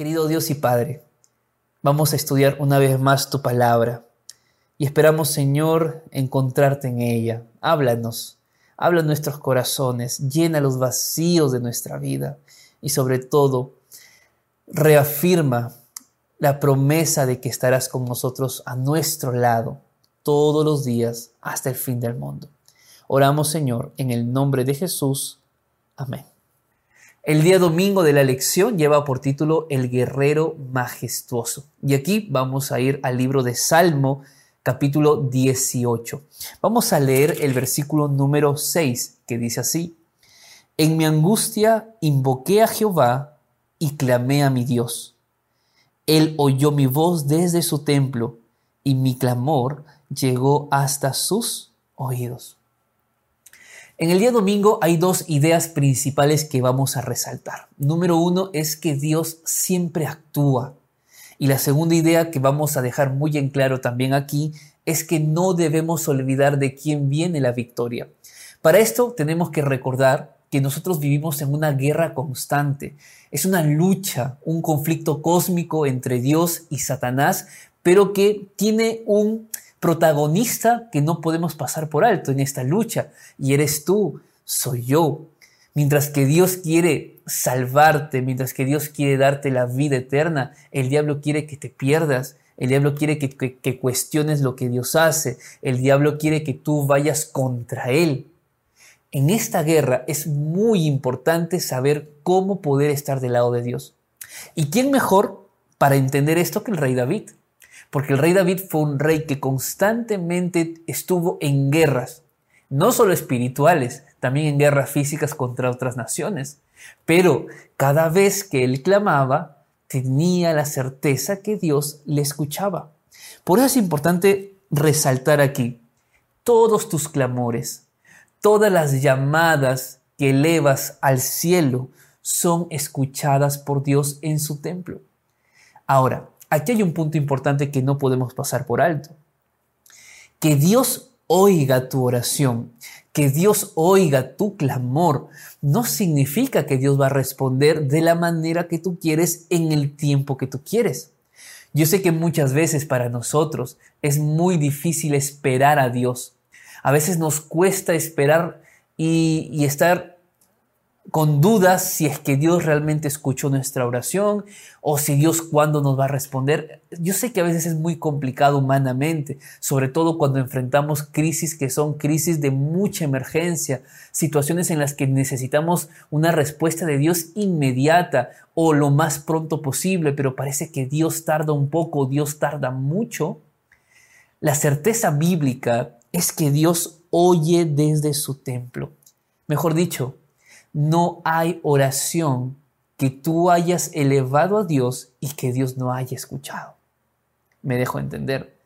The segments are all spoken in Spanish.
Querido Dios y Padre, vamos a estudiar una vez más tu palabra y esperamos, Señor, encontrarte en ella. Háblanos, habla nuestros corazones, llena los vacíos de nuestra vida y sobre todo, reafirma la promesa de que estarás con nosotros a nuestro lado todos los días hasta el fin del mundo. Oramos, Señor, en el nombre de Jesús. Amén. El día domingo de la lección lleva por título El guerrero majestuoso. Y aquí vamos a ir al libro de Salmo, capítulo 18. Vamos a leer el versículo número 6, que dice así. En mi angustia invoqué a Jehová y clamé a mi Dios. Él oyó mi voz desde su templo y mi clamor llegó hasta sus oídos. En el día domingo hay dos ideas principales que vamos a resaltar. Número uno es que Dios siempre actúa. Y la segunda idea que vamos a dejar muy en claro también aquí es que no debemos olvidar de quién viene la victoria. Para esto tenemos que recordar que nosotros vivimos en una guerra constante. Es una lucha, un conflicto cósmico entre Dios y Satanás, pero que tiene un protagonista que no podemos pasar por alto en esta lucha. Y eres tú, soy yo. Mientras que Dios quiere salvarte, mientras que Dios quiere darte la vida eterna, el diablo quiere que te pierdas. El diablo quiere que, que, cuestiones lo que Dios hace. El diablo quiere que tú vayas contra Él. En esta guerra es muy importante saber cómo poder estar del lado de Dios. ¿Y quién mejor para entender esto que el rey David? Porque el rey David fue un rey que constantemente estuvo en guerras, no solo espirituales, también en guerras físicas contra otras naciones. Pero cada vez que él clamaba, tenía la certeza que Dios le escuchaba. Por eso es importante resaltar aquí todos tus clamores, todas las llamadas que elevas al cielo son escuchadas por Dios en su templo. Ahora, aquí hay un punto importante que no podemos pasar por alto. Que Dios oiga tu oración, que Dios oiga tu clamor, no significa que Dios va a responder de la manera que tú quieres en el tiempo que tú quieres. Yo sé que muchas veces para nosotros es muy difícil esperar a Dios. A veces nos cuesta esperar y, y estar con dudas si es que Dios realmente escuchó nuestra oración o si Dios cuándo nos va a responder. Yo sé que a veces es muy complicado humanamente, sobre todo cuando enfrentamos crisis que son crisis de mucha emergencia, situaciones en las que necesitamos una respuesta de Dios inmediata o lo más pronto posible, pero parece que Dios tarda un poco, Dios tarda mucho. La certeza bíblica es que Dios oye desde su templo. Mejor dicho, no hay oración que tú hayas elevado a Dios y que Dios no haya escuchado. Me dejo entender.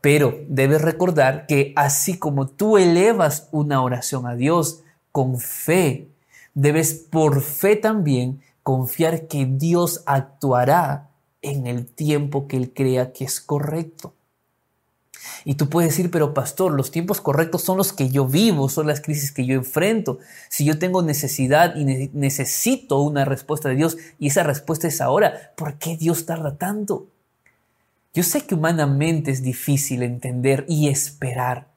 Pero debes recordar que así como tú elevas una oración a Dios con fe, debes por fe también confiar que Dios actuará en el tiempo que Él crea que es correcto. Y tú puedes decir, pero pastor, los tiempos correctos son los que yo vivo, son las crisis que yo enfrento. Si yo tengo necesidad y necesito una respuesta de Dios y esa respuesta es ahora, ¿por qué Dios tarda tanto? Yo sé que humanamente es difícil entender y esperar,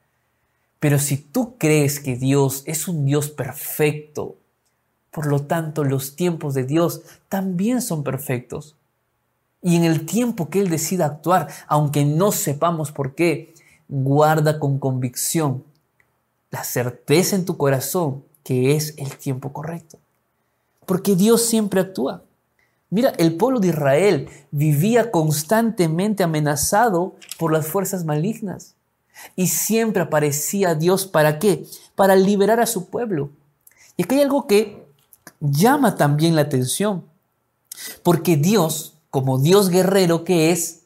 pero si tú crees que Dios es un Dios perfecto, por lo tanto los tiempos de Dios también son perfectos y en el tiempo que Él decida actuar, aunque no sepamos por qué, guarda con convicción la certeza en tu corazón que es el tiempo correcto. Porque Dios siempre actúa. Mira, el pueblo de Israel vivía constantemente amenazado por las fuerzas malignas. Y siempre aparecía Dios para qué? Para liberar a su pueblo. Y aquí hay algo que llama también la atención. Porque Dios como Dios guerrero que es,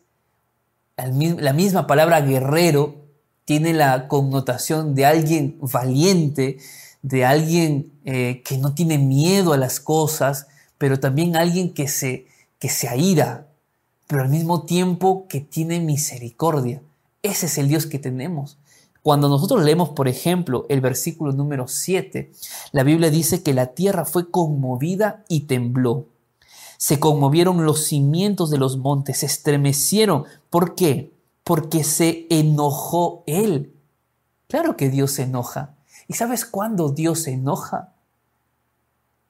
la misma palabra guerrero tiene la connotación de alguien valiente, de alguien eh, que no tiene miedo a las cosas, pero también alguien que se, que se aira, pero al mismo tiempo que tiene misericordia. Ese es el Dios que tenemos. Cuando nosotros leemos, por ejemplo, el versículo número 7, la Biblia dice que la tierra fue conmovida y tembló Se conmovieron los cimientos de los montes, se estremecieron. ¿Por qué? Porque se enojó Él. Claro que Dios se enoja. ¿Y sabes cuándo Dios se enoja?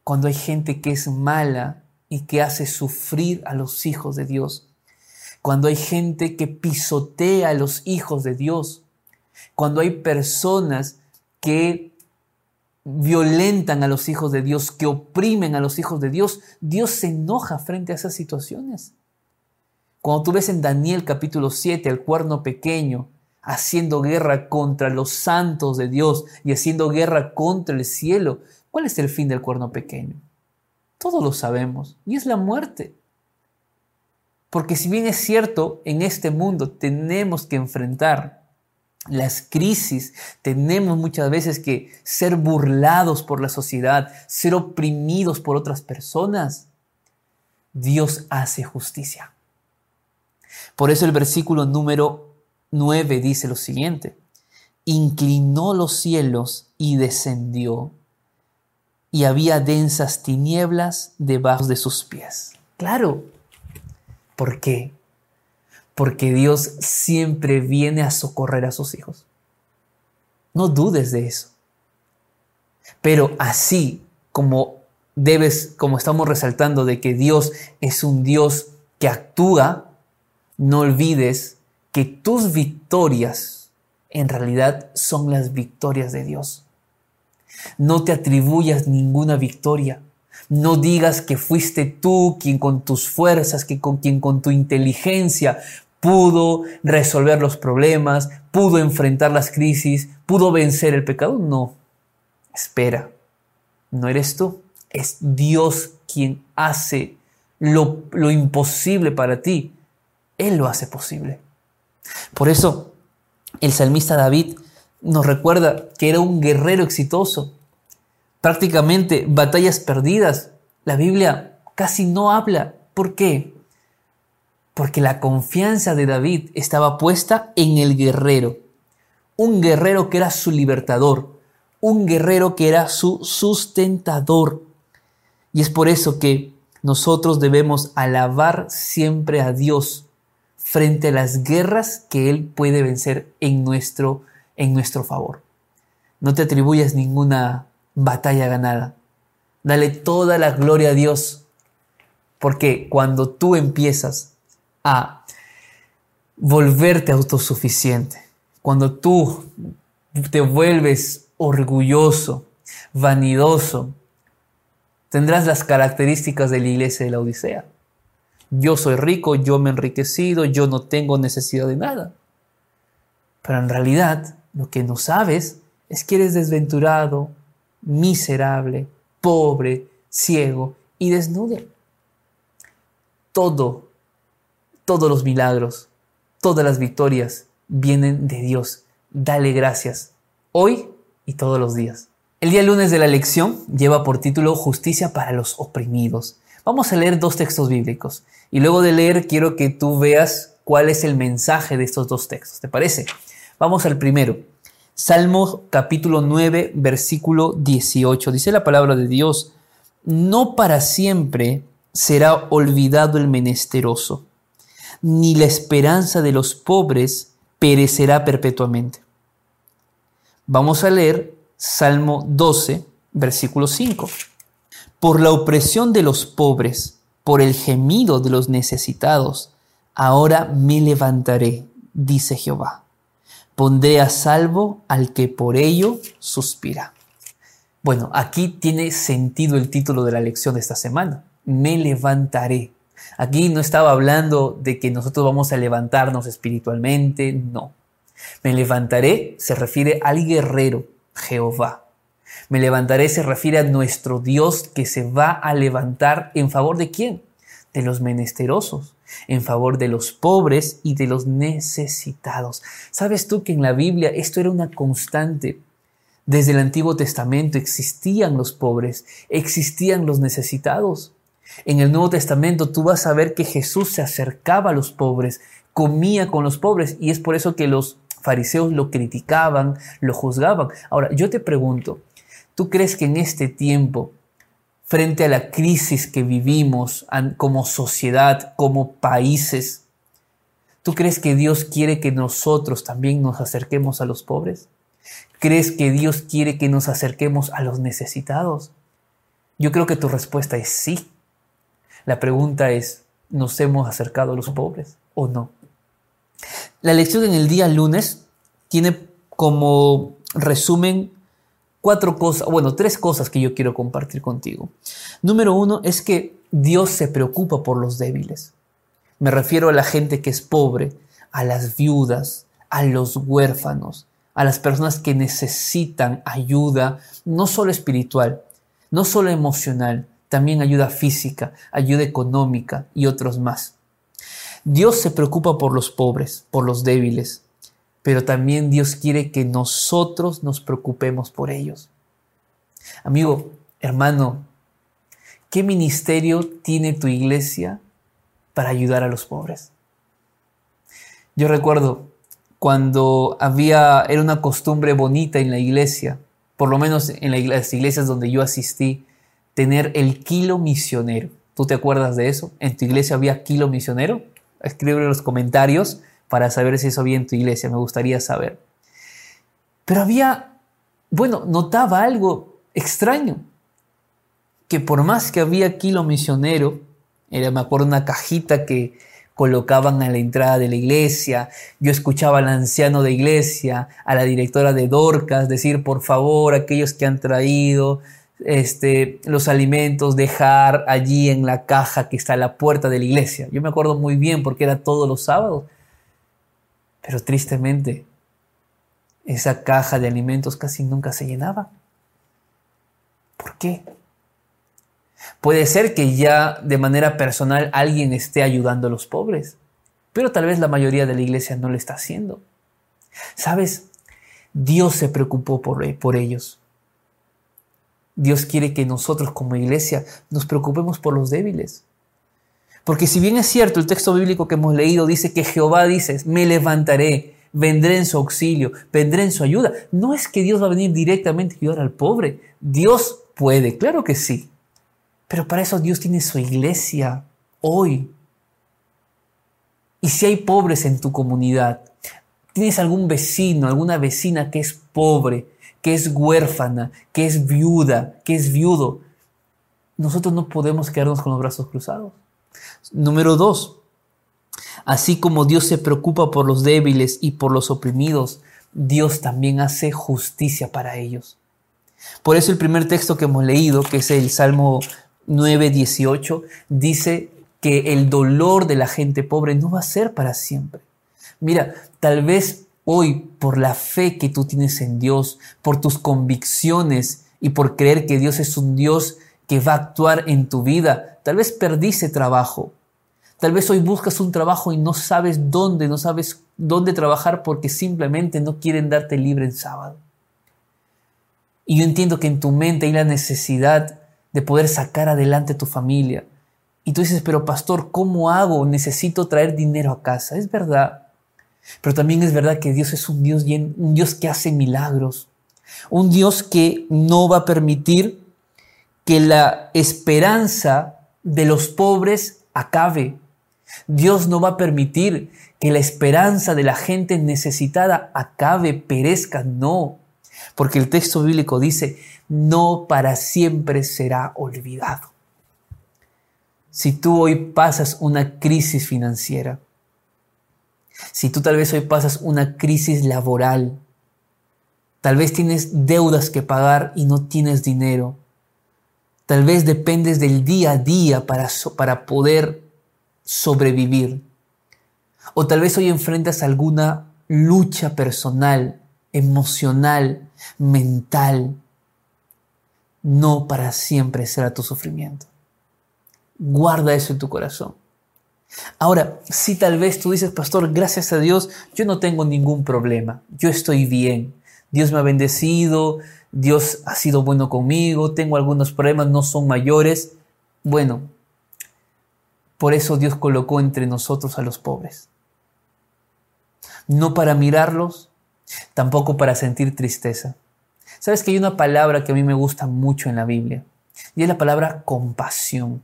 Cuando hay gente que es mala y que hace sufrir a los hijos de Dios. Cuando hay gente que pisotea a los hijos de Dios. Cuando hay personas que violentan a los hijos de Dios, que oprimen a los hijos de Dios, Dios se enoja frente a esas situaciones. Cuando tú ves en Daniel capítulo 7 el cuerno pequeño haciendo guerra contra los santos de Dios y haciendo guerra contra el cielo, ¿cuál es el fin del cuerno pequeño? Todos lo sabemos, y es la muerte. Porque si bien es cierto, en este mundo tenemos que enfrentar las crisis, tenemos muchas veces que ser burlados por la sociedad, ser oprimidos por otras personas. Dios hace justicia. Por eso el versículo número 9 dice lo siguiente, inclinó los cielos y descendió, y había densas tinieblas debajo de sus pies. Claro, ¿por qué? Porque Dios siempre viene a socorrer a sus hijos. No dudes de eso. Pero así como debes, como estamos resaltando de que Dios es un Dios que actúa, no olvides que tus victorias en realidad son las victorias de Dios. No te atribuyas ninguna victoria. No digas que fuiste tú quien con tus fuerzas, que con quien con tu inteligencia pudo resolver los problemas, pudo enfrentar las crisis, pudo vencer el pecado. No, espera, no eres tú, es Dios quien hace lo, lo imposible para ti. Él lo hace posible. Por eso el salmista David nos recuerda que era un guerrero exitoso. Prácticamente batallas perdidas. La Biblia casi no habla. ¿Por qué? Porque la confianza de David estaba puesta en el guerrero, un guerrero que era su libertador, un guerrero que era su sustentador. Y es por eso que nosotros debemos alabar siempre a Dios frente a las guerras que Él puede vencer en nuestro, en nuestro favor. No te atribuyas ninguna batalla ganada. Dale toda la gloria a Dios, porque cuando tú empiezas a volverte autosuficiente. Cuando tú te vuelves orgulloso, vanidoso, tendrás las características de la iglesia de la Odisea. Yo soy rico, yo me he enriquecido, yo no tengo necesidad de nada. Pero en realidad lo que no sabes es que eres desventurado, miserable, pobre, ciego y desnudo. Todo todos los milagros, todas las victorias vienen de Dios. Dale gracias, hoy y todos los días. El día lunes de la lección lleva por título Justicia para los oprimidos. Vamos a leer dos textos bíblicos y luego de leer quiero que tú veas cuál es el mensaje de estos dos textos. ¿Te parece? Vamos al primero. Salmo capítulo 9, versículo 18. Dice la palabra de Dios, no para siempre será olvidado el menesteroso ni la esperanza de los pobres perecerá perpetuamente. Vamos a leer Salmo 12, versículo 5. Por la opresión de los pobres, por el gemido de los necesitados, ahora me levantaré, dice Jehová. Pondré a salvo al que por ello suspira. Bueno, aquí tiene sentido el título de la lección de esta semana. Me levantaré. Aquí no estaba hablando de que nosotros vamos a levantarnos espiritualmente, no. Me levantaré se refiere al guerrero, Jehová. Me levantaré se refiere a nuestro Dios que se va a levantar en favor de quién? De los menesterosos, en favor de los pobres y de los necesitados. ¿Sabes tú que en la Biblia esto era una constante? Desde el Antiguo Testamento existían los pobres, existían los necesitados. En el Nuevo Testamento tú vas a ver que Jesús se acercaba a los pobres, comía con los pobres y es por eso que los fariseos lo criticaban, lo juzgaban. Ahora, yo te pregunto, ¿tú crees que en este tiempo frente a la crisis que vivimos como sociedad, como países, ¿tú crees que Dios quiere que nosotros también nos acerquemos a los pobres? ¿Crees que Dios quiere que nos acerquemos a los necesitados? Yo creo que tu respuesta es sí. La pregunta es, ¿nos hemos acercado a los pobres o no? La lección en el día lunes tiene como resumen cuatro cosas, bueno, tres cosas que yo quiero compartir contigo. Número uno es que Dios se preocupa por los débiles. Me refiero a la gente que es pobre, a las viudas, a los huérfanos, a las personas que necesitan ayuda, no solo espiritual, no solo emocional, también ayuda física, ayuda económica y otros más. Dios se preocupa por los pobres, por los débiles, pero también Dios quiere que nosotros nos preocupemos por ellos. Amigo, hermano, ¿qué ministerio tiene tu iglesia para ayudar a los pobres? Yo recuerdo cuando había, era una costumbre bonita en la iglesia, por lo menos en las iglesias donde yo asistí, tener el kilo misionero. ¿Tú te acuerdas de eso? ¿En tu iglesia había kilo misionero? Escribe en los comentarios para saber si eso había en tu iglesia, me gustaría saber. Pero había, bueno, notaba algo extraño, que por más que había kilo misionero, era, me acuerdo, una cajita que colocaban a la entrada de la iglesia, yo escuchaba al anciano de iglesia, a la directora de Dorcas decir, por favor, aquellos que han traído este, los alimentos, dejar allí en la caja que está a la puerta de la iglesia. Yo me acuerdo muy bien porque era todos los sábados. Pero tristemente, esa caja de alimentos casi nunca se llenaba. ¿Por qué? Puede ser que ya de manera personal alguien esté ayudando a los pobres, pero tal vez la mayoría de la iglesia no lo está haciendo. ¿Sabes? Dios se preocupó por, por ellos. Dios quiere que nosotros como iglesia nos preocupemos por los débiles. Porque si bien es cierto, el texto bíblico que hemos leído dice que Jehová dice, me levantaré, vendré en su auxilio, vendré en su ayuda. No es que Dios va a venir directamente a ayudar al pobre. Dios puede, claro que sí. Pero para eso Dios tiene su iglesia hoy. Y si hay pobres en tu comunidad, tienes algún vecino, alguna vecina que es pobre, que es huérfana, que es viuda, que es viudo, nosotros no podemos quedarnos con los brazos cruzados. Número dos, así como Dios se preocupa por los débiles y por los oprimidos, Dios también hace justicia para ellos. Por eso el primer texto que hemos leído, que es el Salmo 9, 18, dice que el dolor de la gente pobre no va a ser para siempre. Mira, tal vez hoy por la fe que tú tienes en Dios, por tus convicciones y por creer que Dios es un Dios que va a actuar en tu vida, tal vez perdiste trabajo, Tal vez hoy buscas un trabajo y no sabes dónde, no sabes dónde trabajar porque simplemente no quieren darte libre en sábado. Y yo entiendo que en tu mente hay la necesidad de poder sacar adelante tu familia. Y tú dices, pero pastor, ¿cómo hago? Necesito traer dinero a casa. Es verdad. Pero también es verdad que Dios es un Dios, un Dios que hace milagros. Un Dios que no va a permitir que la esperanza de los pobres acabe. Dios no va a permitir que la esperanza de la gente necesitada acabe, perezca, no. Porque el texto bíblico dice, no para siempre será olvidado. Si tú hoy pasas una crisis financiera, si tú tal vez hoy pasas una crisis laboral, tal vez tienes deudas que pagar y no tienes dinero, tal vez dependes del día a día para, para poder sobrevivir. O tal vez hoy enfrentas alguna lucha personal, emocional, mental. No para siempre será tu sufrimiento. Guarda eso en tu corazón. Ahora, si tal vez tú dices, pastor, gracias a Dios, yo no tengo ningún problema, yo estoy bien, Dios me ha bendecido, Dios ha sido bueno conmigo, tengo algunos problemas, no son mayores. Bueno, por eso Dios colocó entre nosotros a los pobres. No para mirarlos, tampoco para sentir tristeza. ¿Sabes que hay una palabra que a mí me gusta mucho en la Biblia? y es la palabra compasión.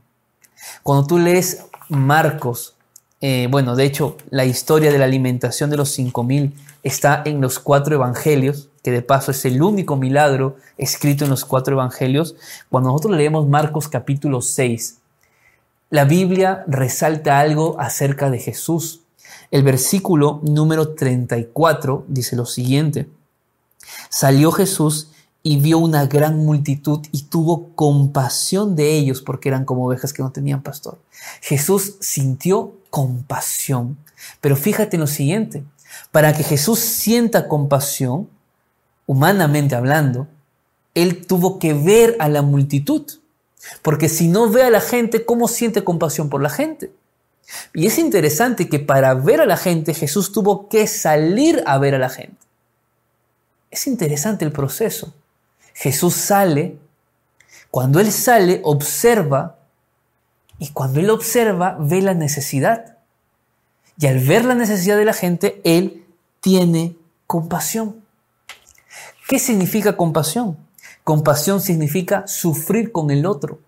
Cuando tú lees Marcos, eh, bueno, de hecho, la historia de la alimentación de los 5000 está en los cuatro evangelios, que de paso es el único milagro escrito en los cuatro evangelios. Cuando nosotros leemos Marcos capítulo 6, la Biblia resalta algo acerca de Jesús. El versículo número 34 dice lo siguiente. Salió Jesús y vio una gran multitud y tuvo compasión de ellos porque eran como ovejas que no tenían pastor. Jesús sintió compasión. Pero fíjate en lo siguiente, para que Jesús sienta compasión, humanamente hablando, él tuvo que ver a la multitud. Porque si no ve a la gente, ¿cómo siente compasión por la gente? Y es interesante que para ver a la gente Jesús tuvo que salir a ver a la gente. Es interesante el proceso. Jesús sale, cuando Él sale, observa, y cuando Él observa, ve la necesidad. Y al ver la necesidad de la gente, Él tiene compasión. ¿Qué significa compasión? Compasión significa sufrir con el otro.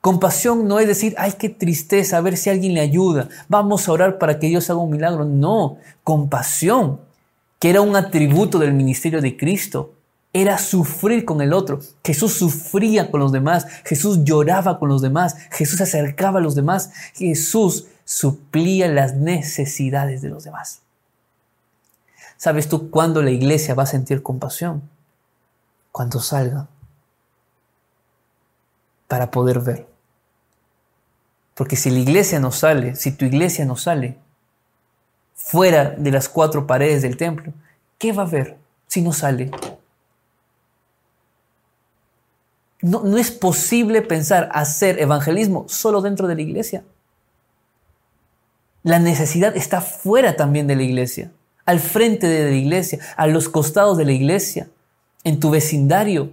Compasión no es decir, ay, qué tristeza, a ver si alguien le ayuda, vamos a orar para que Dios haga un milagro. No, compasión, que era un atributo del ministerio de Cristo, era sufrir con el otro. Jesús sufría con los demás, Jesús lloraba con los demás, Jesús se acercaba a los demás, Jesús suplía las necesidades de los demás. ¿Sabes tú cuándo la iglesia va a sentir compasión? Cuando salga para poder ver. Porque si la iglesia no sale, si tu iglesia no sale fuera de las cuatro paredes del templo, ¿qué va a ver si no sale? No, es posible pensar hacer evangelismo solo dentro de la iglesia. La necesidad está fuera también de la iglesia, al frente de la iglesia, a los costados de la iglesia, en tu vecindario.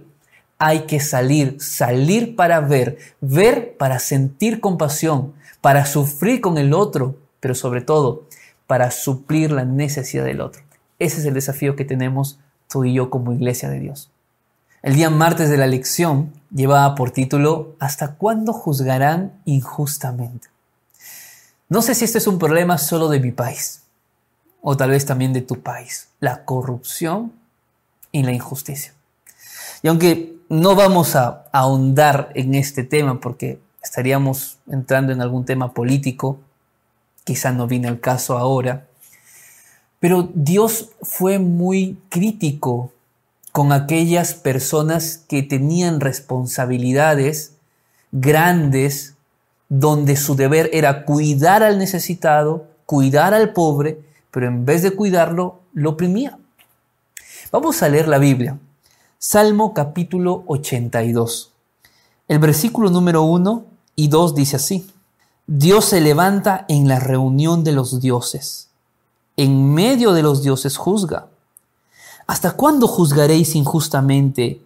Hay que salir, salir para ver, ver para sentir compasión, para sufrir con el otro, pero sobre todo para suplir la necesidad del otro. Ese es el desafío que tenemos tú y yo como iglesia de Dios. El día martes de la lección llevaba por título ¿Hasta cuándo juzgarán injustamente? No sé si este es un problema solo de mi país o tal vez también de tu país, la corrupción y la injusticia. Y aunque no vamos a ahondar en este tema porque estaríamos entrando en algún tema político, quizá no viene el caso ahora, pero Dios fue muy crítico con aquellas personas que tenían responsabilidades grandes donde su deber era cuidar al necesitado, cuidar al pobre, pero en vez de cuidarlo, lo oprimía. Vamos a leer la Biblia. Salmo capítulo 82. El versículo número 1 y 2 dice así. Dios se levanta en la reunión de los dioses. En medio de los dioses juzga. ¿Hasta cuándo juzgaréis injustamente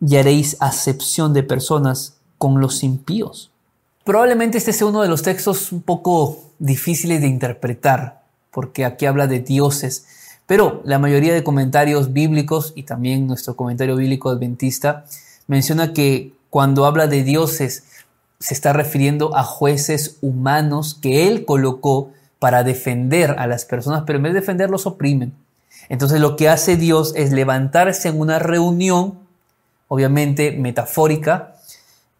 y haréis acepción de personas con los impíos? Probablemente este sea uno de los textos un poco difíciles de interpretar, porque aquí habla de dioses, pero la mayoría de comentarios bíblicos y también nuestro comentario bíblico adventista menciona que cuando habla de dioses se está refiriendo a jueces humanos que él colocó para defender a las personas, pero en vez de defenderlos oprimen. Entonces lo que hace Dios es levantarse en una reunión, obviamente metafórica,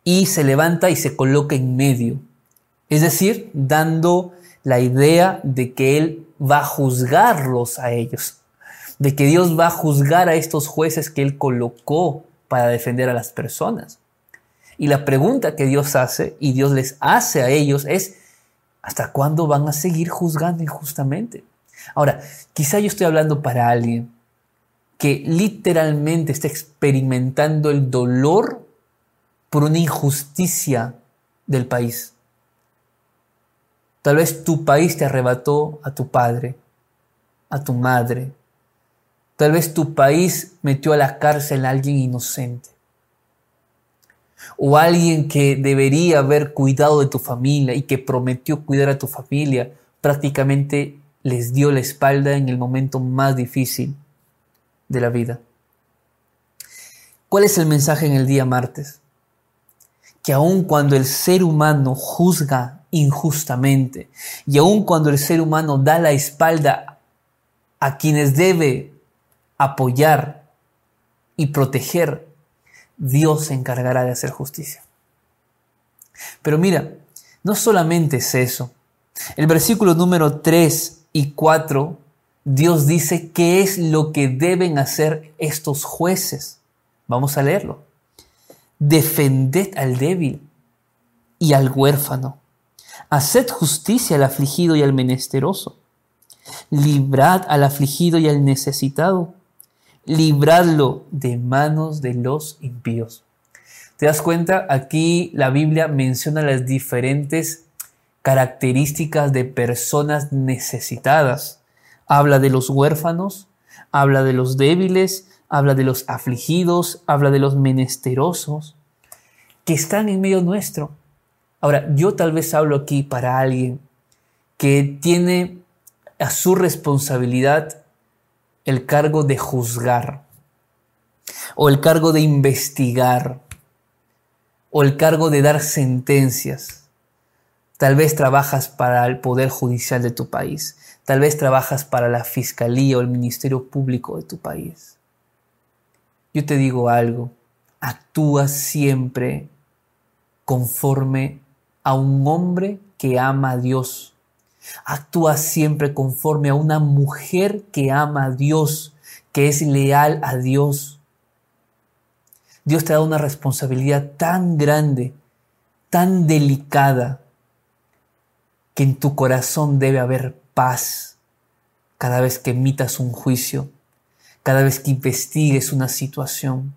y se levanta y se coloca en medio. Es decir, dando la idea de que Él va a juzgarlos a ellos, de que Dios va a juzgar a estos jueces que Él colocó para defender a las personas. Y la pregunta que Dios hace y Dios les hace a ellos es, ¿hasta cuándo van a seguir juzgando injustamente? Ahora, quizá yo estoy hablando para alguien que literalmente está experimentando el dolor por una injusticia del país. Tal vez tu país te arrebató a tu padre, a tu madre. Tal vez tu país metió a la cárcel a alguien inocente. O alguien que debería haber cuidado de tu familia y que prometió cuidar a tu familia, prácticamente les dio la espalda en el momento más difícil de la vida. ¿Cuál es el mensaje en el día martes? que aun cuando el ser humano juzga injustamente y aun cuando el ser humano da la espalda a quienes debe apoyar y proteger, Dios se encargará de hacer justicia. Pero mira, no solamente es eso. El versículo número 3 y 4, Dios dice qué es lo que deben hacer estos jueces. Vamos a leerlo. Defended al débil y al huérfano. Haced justicia al afligido y al menesteroso. Librad al afligido y al necesitado libradlo de manos de los impíos. ¿Te das cuenta? Aquí la Biblia menciona las diferentes características de personas necesitadas. Habla de los huérfanos, habla de los débiles, habla de los afligidos, habla de los menesterosos, que están en medio nuestro. Ahora, yo tal vez hablo aquí para alguien que tiene a su responsabilidad el cargo de juzgar, o el cargo de investigar, o el cargo de dar sentencias. Tal vez trabajas para el Poder Judicial de tu país, tal vez trabajas para la Fiscalía o el Ministerio Público de tu país. Yo te digo algo, actúa siempre conforme a un hombre que ama a Dios Actúa siempre conforme a una mujer que ama a Dios, que es leal a Dios. Dios te da una responsabilidad tan grande, tan delicada, que en tu corazón debe haber paz cada vez que emitas un juicio, cada vez que investigues una situación.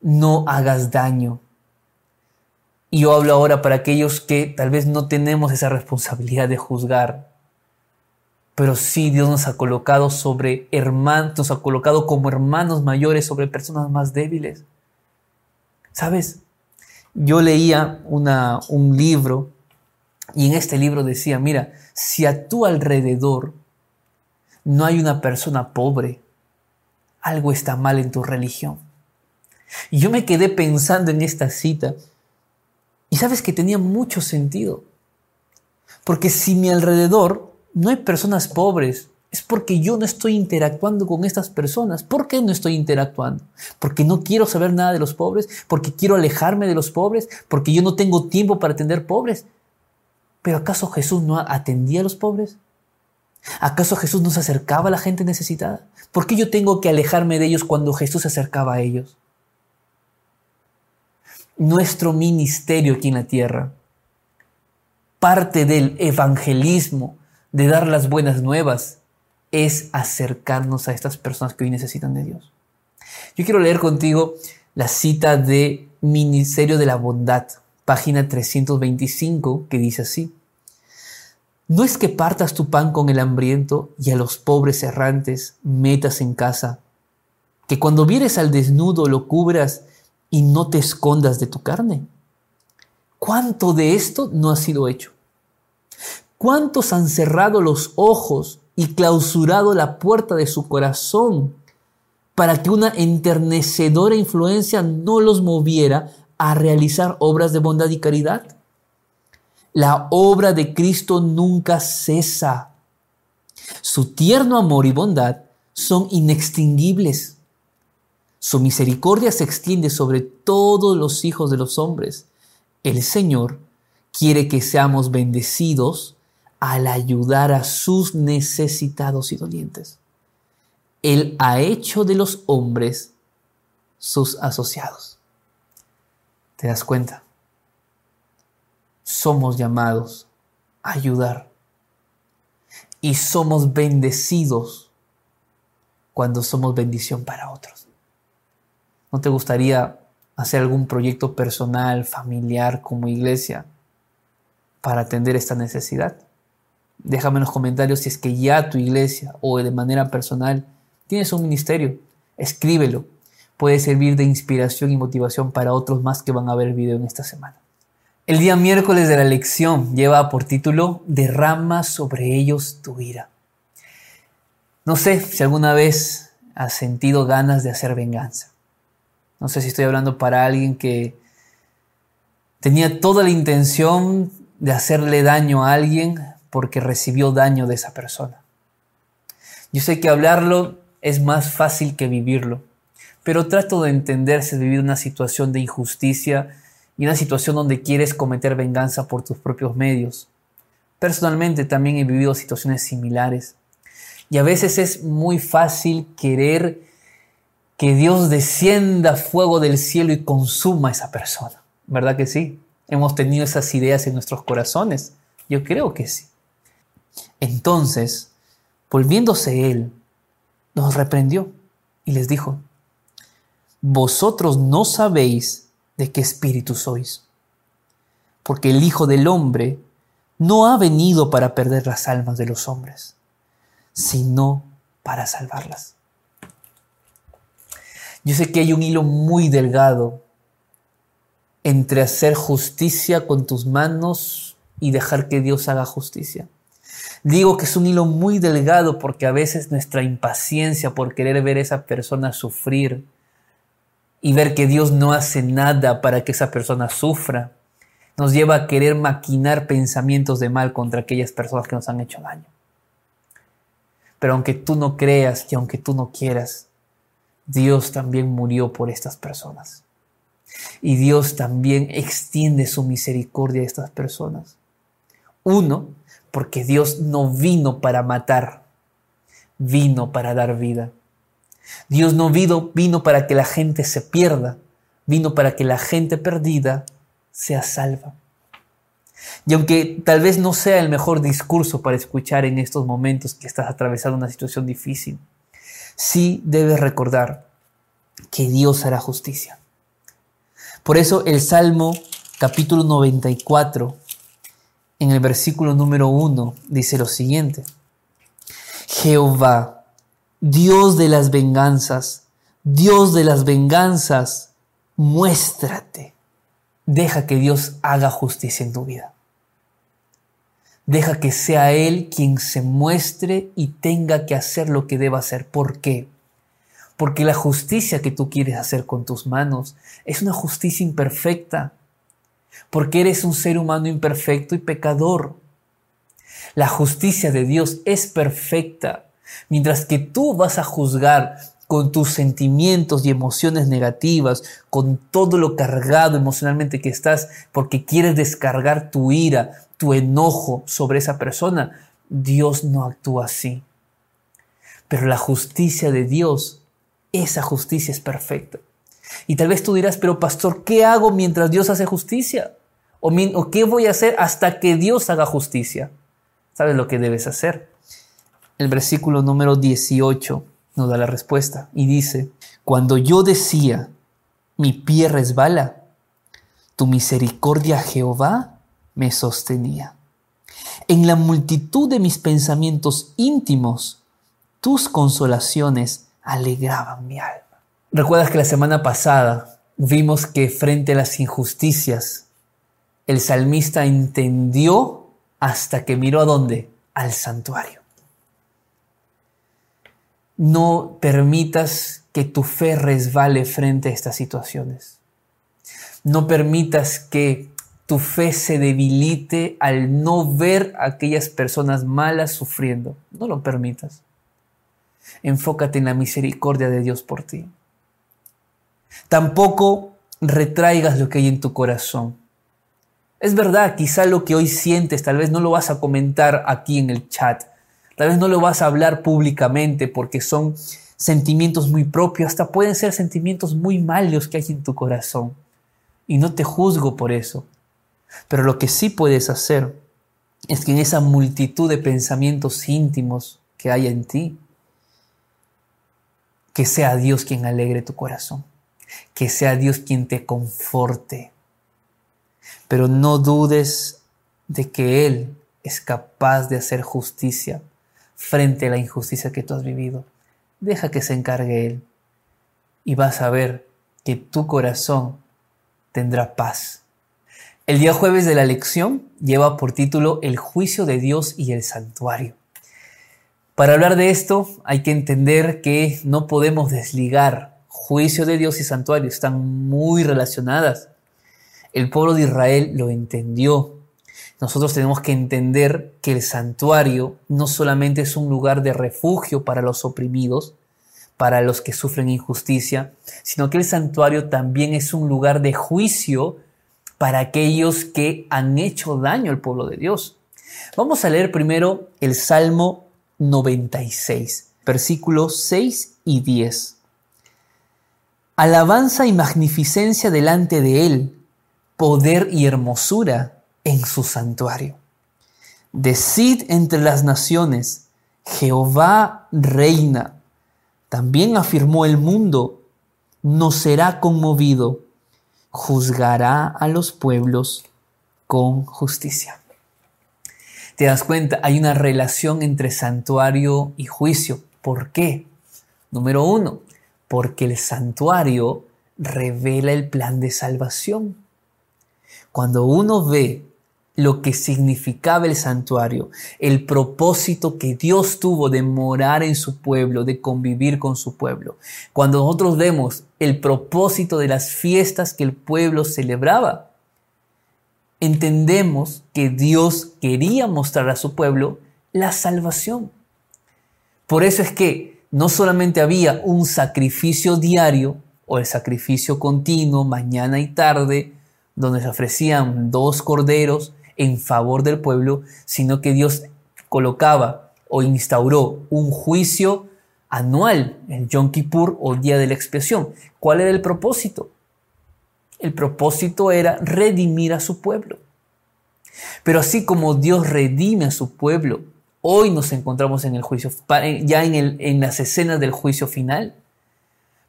No hagas daño, y yo hablo ahora para aquellos que tal vez no tenemos esa responsabilidad de juzgar, pero sí Dios nos ha colocado sobre hermanos, nos ha colocado como hermanos mayores sobre personas más débiles. ¿Sabes? Yo leía un libro y en este libro decía, mira, si a tu alrededor no hay una persona pobre, algo está mal en tu religión. Y yo me quedé pensando en esta cita y sabes que tenía mucho sentido. Porque si mi alrededor no hay personas pobres, es porque yo no estoy interactuando con estas personas. ¿Por qué no estoy interactuando? Porque no quiero saber nada de los pobres, porque quiero alejarme de los pobres, porque yo no tengo tiempo para atender pobres. Pero ¿acaso Jesús no atendía a los pobres? ¿Acaso Jesús no se acercaba a la gente necesitada? ¿Por qué yo tengo que alejarme de ellos cuando Jesús se acercaba a ellos? nuestro ministerio aquí en la tierra. Parte del evangelismo, de dar las buenas nuevas, es acercarnos a estas personas que hoy necesitan de Dios. Yo quiero leer contigo la cita de Ministerio de la Bondad, página 325, que dice así. No es que partas tu pan con el hambriento y a los pobres errantes metas en casa, que cuando vieres al desnudo lo cubras y no te escondas de tu carne. ¿Cuánto de esto no ha sido hecho? ¿Cuántos han cerrado los ojos y clausurado la puerta de su corazón para que una enternecedora influencia no los moviera a realizar obras de bondad y caridad? La obra de Cristo nunca cesa. Su tierno amor y bondad son inextinguibles. Su misericordia se extiende sobre todos los hijos de los hombres. El Señor quiere que seamos bendecidos al ayudar a sus necesitados y dolientes. Él ha hecho de los hombres sus asociados. ¿Te das cuenta? Somos llamados a ayudar y somos bendecidos cuando somos bendición para otros. ¿No te gustaría hacer algún proyecto personal, familiar, como iglesia, para atender esta necesidad? Déjame en los comentarios si es que ya tu iglesia o de manera personal tienes un ministerio. Escríbelo. Puede servir de inspiración y motivación para otros más que van a ver el video en esta semana. El día miércoles de la lección lleva por título Derrama sobre ellos tu ira. No sé si alguna vez has sentido ganas de hacer venganza. No sé si estoy hablando para alguien que Tenía toda la intención de hacerle daño a alguien porque recibió daño de esa persona. Yo sé que hablarlo es más fácil que vivirlo, pero trato de entender si vivir una situación de injusticia y una situación donde quieres cometer venganza por tus propios medios. Personalmente también he vivido situaciones similares y a veces es muy fácil querer que Dios descienda fuego del cielo y consuma a esa persona. ¿Verdad que sí? Hemos tenido esas ideas en nuestros corazones. Yo creo que sí. Entonces, volviéndose él, nos reprendió y les dijo, vosotros no sabéis de qué espíritu sois, porque el Hijo del Hombre no ha venido para perder las almas de los hombres, sino para salvarlas. Yo sé que hay un hilo muy delgado entre hacer justicia con tus manos y dejar que Dios haga justicia. Digo que es un hilo muy delgado porque a veces nuestra impaciencia por querer ver a esa persona sufrir y ver que Dios no hace nada para que esa persona sufra, nos lleva a querer maquinar pensamientos de mal contra aquellas personas que nos han hecho daño. Pero aunque tú no creas y aunque tú no quieras, Dios también murió por estas personas. Y Dios también extiende su misericordia a estas personas. Uno, porque Dios no vino para matar, vino para dar vida. Dios no vino, vino para que la gente se pierda, vino para que la gente perdida sea salva. Y aunque tal vez no sea el mejor discurso para escuchar en estos momentos que estás atravesando una situación difícil, sí debes recordar que Dios hará justicia. Por eso el Salmo capítulo 94, en el versículo número 1, dice lo siguiente. Jehová, Dios de las venganzas, Dios de las venganzas, muéstrate. Deja que Dios haga justicia en tu vida. Deja que sea Él quien se muestre y tenga que hacer lo que deba hacer. ¿Por qué? Porque la justicia que tú quieres hacer con tus manos es una justicia imperfecta. Porque eres un ser humano imperfecto y pecador. La justicia de Dios es perfecta. Mientras que tú vas a juzgar con tus sentimientos y emociones negativas, con todo lo cargado emocionalmente que estás, porque quieres descargar tu ira, tu enojo sobre esa persona, Dios no actúa así. Pero la justicia de Dios esa justicia es perfecta. Y tal vez tú dirás, pero pastor, ¿qué hago mientras Dios hace justicia? ¿O, ¿O, qué voy a hacer hasta que Dios haga justicia? ¿Sabes lo que debes hacer? El versículo número 18 nos da la respuesta y dice, cuando yo decía, mi pie resbala, tu misericordia Jehová me sostenía. En la multitud de mis pensamientos íntimos, tus consolaciones alegraban mi alma. ¿Recuerdas que la semana pasada vimos que frente a las injusticias, el salmista entendió hasta que miró a dónde? Al santuario. No permitas que tu fe resbale frente a estas situaciones. No permitas que tu fe se debilite al no ver a aquellas personas malas sufriendo. No lo permitas. Enfócate en la misericordia de Dios por ti. Tampoco retraigas lo que hay en tu corazón. Es verdad, quizá lo que hoy sientes tal vez no lo vas a comentar aquí en el chat, tal vez no lo vas a hablar públicamente porque son sentimientos muy propios, hasta pueden ser sentimientos muy malos que hay en tu corazón. Y no te juzgo por eso. Pero lo que sí puedes hacer es que en esa multitud de pensamientos íntimos que hay en ti, que sea Dios quien alegre tu corazón, que sea Dios quien te conforte. Pero no dudes de que Él es capaz de hacer justicia frente a la injusticia que tú has vivido. Deja que se encargue Él y vas a ver que tu corazón tendrá paz. El día jueves de la lección lleva por título El juicio de Dios y el santuario. Para hablar de esto hay que entender que no podemos desligar juicio de Dios y santuario, están muy relacionadas. El pueblo de Israel lo entendió. Nosotros tenemos que entender que el santuario no solamente es un lugar de refugio para los oprimidos, para los que sufren injusticia, sino que el santuario también es un lugar de juicio para aquellos que han hecho daño al pueblo de Dios. Vamos a leer primero el Salmo 96, versículos 6 y 10. Alabanza y magnificencia delante de Él, poder y hermosura en su santuario. Decid entre las naciones, Jehová reina. También afirmó el mundo, no será conmovido, juzgará a los pueblos con justicia. Te das cuenta, hay una relación entre santuario y juicio. ¿Por qué? Número uno, porque el santuario revela el plan de salvación. Cuando uno ve lo que significaba el santuario, el propósito que Dios tuvo de morar en su pueblo, de convivir con su pueblo. Cuando nosotros vemos el propósito de las fiestas que el pueblo celebraba, entendemos que Dios quería mostrar a su pueblo la salvación. Por eso es que no solamente había un sacrificio diario o el sacrificio continuo mañana y tarde, donde se ofrecían dos corderos en favor del pueblo, sino que Dios colocaba o instauró un juicio anual, el Yom Kippur o Día de la Expiación. ¿Cuál era el propósito? El propósito era redimir a su pueblo. Pero así como Dios redime a su pueblo, hoy nos encontramos en el juicio, ya en, en las escenas del juicio final.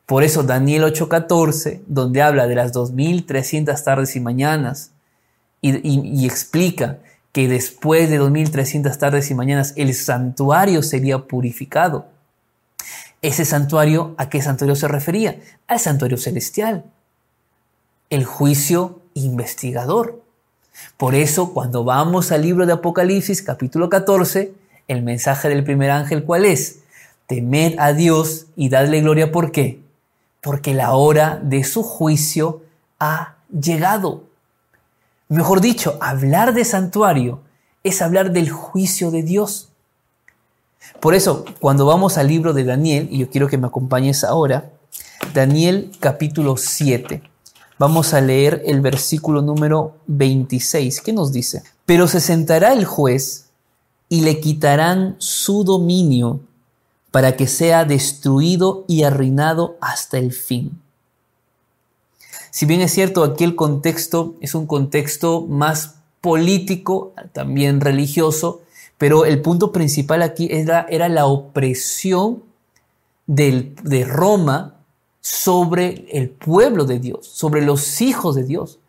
Por eso Daniel 8:14, donde habla de las 2300 tardes y mañanas y, explica que después de 2300 tardes y mañanas el santuario sería purificado. Ese santuario, ¿a qué santuario se refería? Al santuario celestial. El juicio investigador. Por eso, cuando vamos al libro de Apocalipsis, capítulo 14, el mensaje del primer ángel, ¿cuál es? Temed a Dios y dadle gloria. ¿Por qué? porque la hora de su juicio ha llegado. Mejor dicho, hablar de santuario es hablar del juicio de Dios. Por eso, cuando vamos al libro de Daniel, y yo quiero que me acompañes ahora, Daniel capítulo 7, vamos a leer el versículo número 26. ¿Qué nos dice? Pero se sentará el juez y le quitarán su dominio para que sea destruido y arruinado hasta el fin. Si bien es cierto, aquí el contexto es un contexto más político, también religioso, pero el punto principal aquí era, la opresión de Roma sobre el pueblo de Dios, sobre los hijos de Dios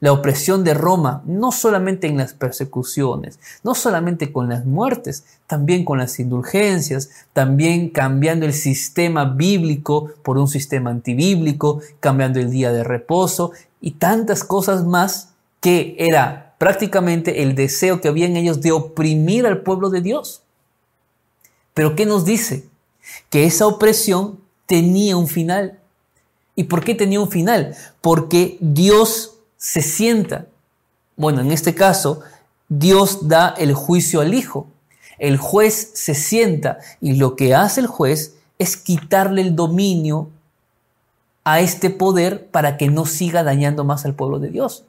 la opresión de Roma, no solamente en las persecuciones, no solamente con las muertes, también con las indulgencias, también cambiando el sistema bíblico por un sistema antibíblico, cambiando el día de reposo y tantas cosas más que era prácticamente el deseo que había en ellos de oprimir al pueblo de Dios. Pero ¿qué nos dice? Que esa opresión tenía un final. ¿Y por qué tenía un final? Porque Dios se sienta. Bueno, en este caso, Dios da el juicio al Hijo. El juez se sienta y lo que hace el juez es quitarle el dominio a este poder para que no siga dañando más al pueblo de Dios.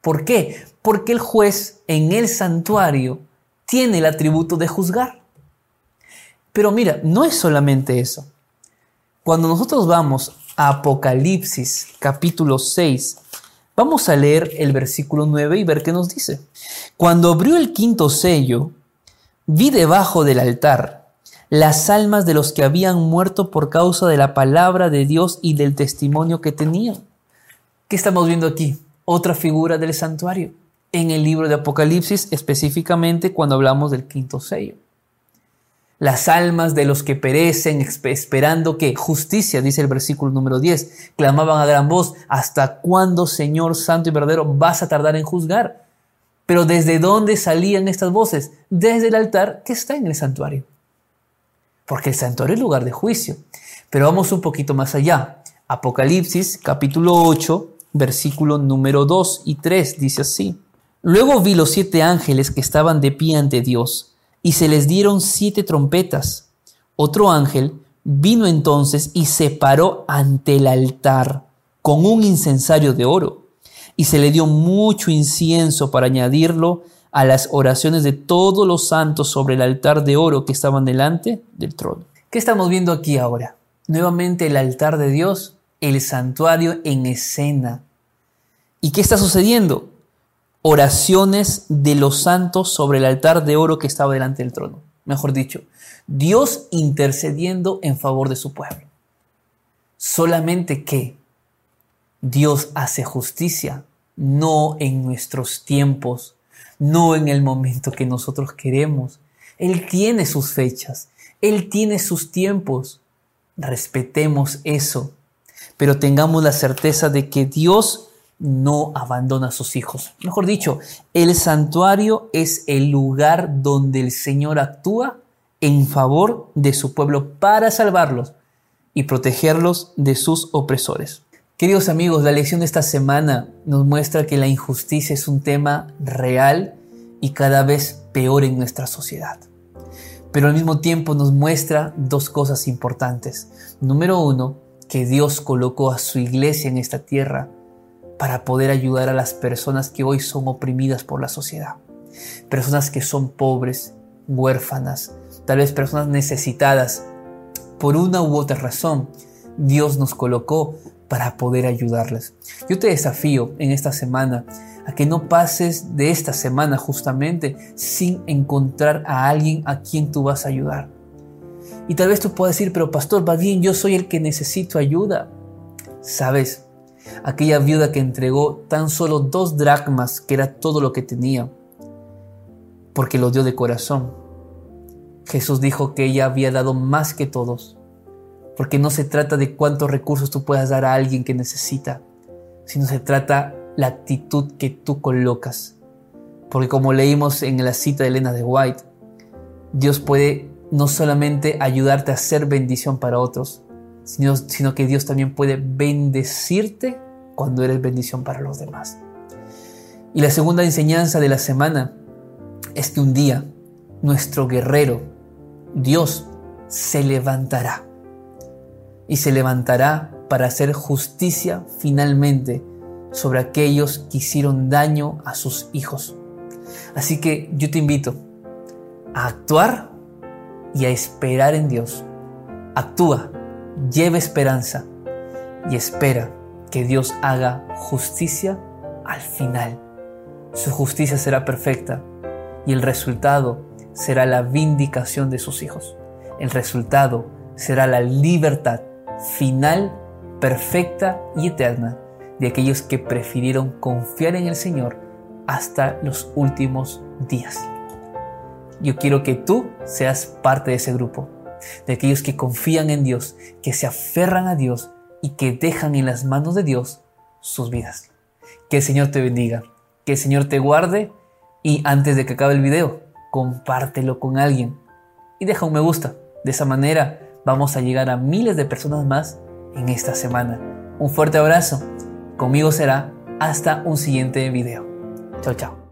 ¿Por qué? Porque el juez en el santuario tiene el atributo de juzgar. Pero mira, no es solamente eso. Cuando nosotros vamos a Apocalipsis capítulo 6, Vamos a leer el versículo 9 y ver qué nos dice. Cuando abrió el quinto sello, vi debajo del altar las almas de los que habían muerto por causa de la palabra de Dios y del testimonio que tenían. ¿Qué estamos viendo aquí? Otra figura del santuario. En el libro de Apocalipsis, específicamente cuando hablamos del quinto sello las almas de los que perecen esperando que justicia, dice el versículo número 10, clamaban a gran voz, ¿hasta cuándo, Señor Santo y verdadero, vas a tardar en juzgar? Pero ¿desde dónde salían estas voces? Desde el altar que está en el santuario. Porque el santuario es lugar de juicio. Pero vamos un poquito más allá. Apocalipsis capítulo 8, versículo número 2 y 3, dice así. Luego vi los siete ángeles que estaban de pie ante Dios, y se les dieron siete trompetas. Otro ángel vino entonces y se paró ante el altar con un incensario de oro, y se le dio mucho incienso para añadirlo a las oraciones de todos los santos sobre el altar de oro que estaban delante del trono. ¿Qué estamos viendo aquí ahora? Nuevamente el altar de Dios, el santuario en escena. ¿Y qué está sucediendo? Oraciones de los santos sobre el altar de oro que estaba delante del trono. Mejor dicho, Dios intercediendo en favor de su pueblo. Solamente que Dios hace justicia, no en nuestros tiempos, no en el momento que nosotros queremos. Él tiene sus fechas, Él tiene sus tiempos. Respetemos eso, pero tengamos la certeza de que Dios no abandona a sus hijos. Mejor dicho, el santuario es el lugar donde el Señor actúa en favor de su pueblo para salvarlos y protegerlos de sus opresores. Queridos amigos, la lección de esta semana nos muestra que la injusticia es un tema real y cada vez peor en nuestra sociedad. Pero al mismo tiempo nos muestra dos cosas importantes. Número uno, que Dios colocó a su iglesia en esta tierra para poder ayudar a las personas que hoy son oprimidas por la sociedad. Personas que son pobres, huérfanas, tal vez personas necesitadas. Por una u otra razón, Dios nos colocó para poder ayudarles. Yo te desafío en esta semana a que no pases de esta semana justamente sin encontrar a alguien a quien tú vas a ayudar. Y tal vez tú puedas decir, pero pastor, va bien, yo soy el que necesito ayuda. Sabes, aquella viuda que entregó tan solo dos dracmas, que era todo lo que tenía, porque lo dio de corazón. Jesús dijo que ella había dado más que todos, porque no se trata de cuántos recursos tú puedas dar a alguien que necesita, sino se trata la actitud que tú colocas. Porque como leímos en la cita de Elena de White, Dios puede no solamente ayudarte a ser bendición para otros, sino, que Dios también puede bendecirte cuando eres bendición para los demás. Y la segunda enseñanza de la semana es que un día nuestro guerrero, Dios, se levantará. Y se levantará para hacer justicia finalmente sobre aquellos que hicieron daño a sus hijos. Así que yo te invito a actuar y a esperar en Dios. Actúa lleva esperanza y espera que Dios haga justicia al final. Su justicia será perfecta y el resultado será la vindicación de sus hijos. El resultado será la libertad final, perfecta y eterna de aquellos que prefirieron confiar en el Señor hasta los últimos días. Yo quiero que tú seas parte de ese grupo de aquellos que confían en Dios, que se aferran a Dios y que dejan en las manos de Dios sus vidas. Que el Señor te bendiga, que el Señor te guarde y antes de que acabe el video, compártelo con alguien y deja un me gusta. De esa manera vamos a llegar a miles de personas más en esta semana. Un fuerte abrazo. Conmigo será hasta un siguiente video. Chao, chao.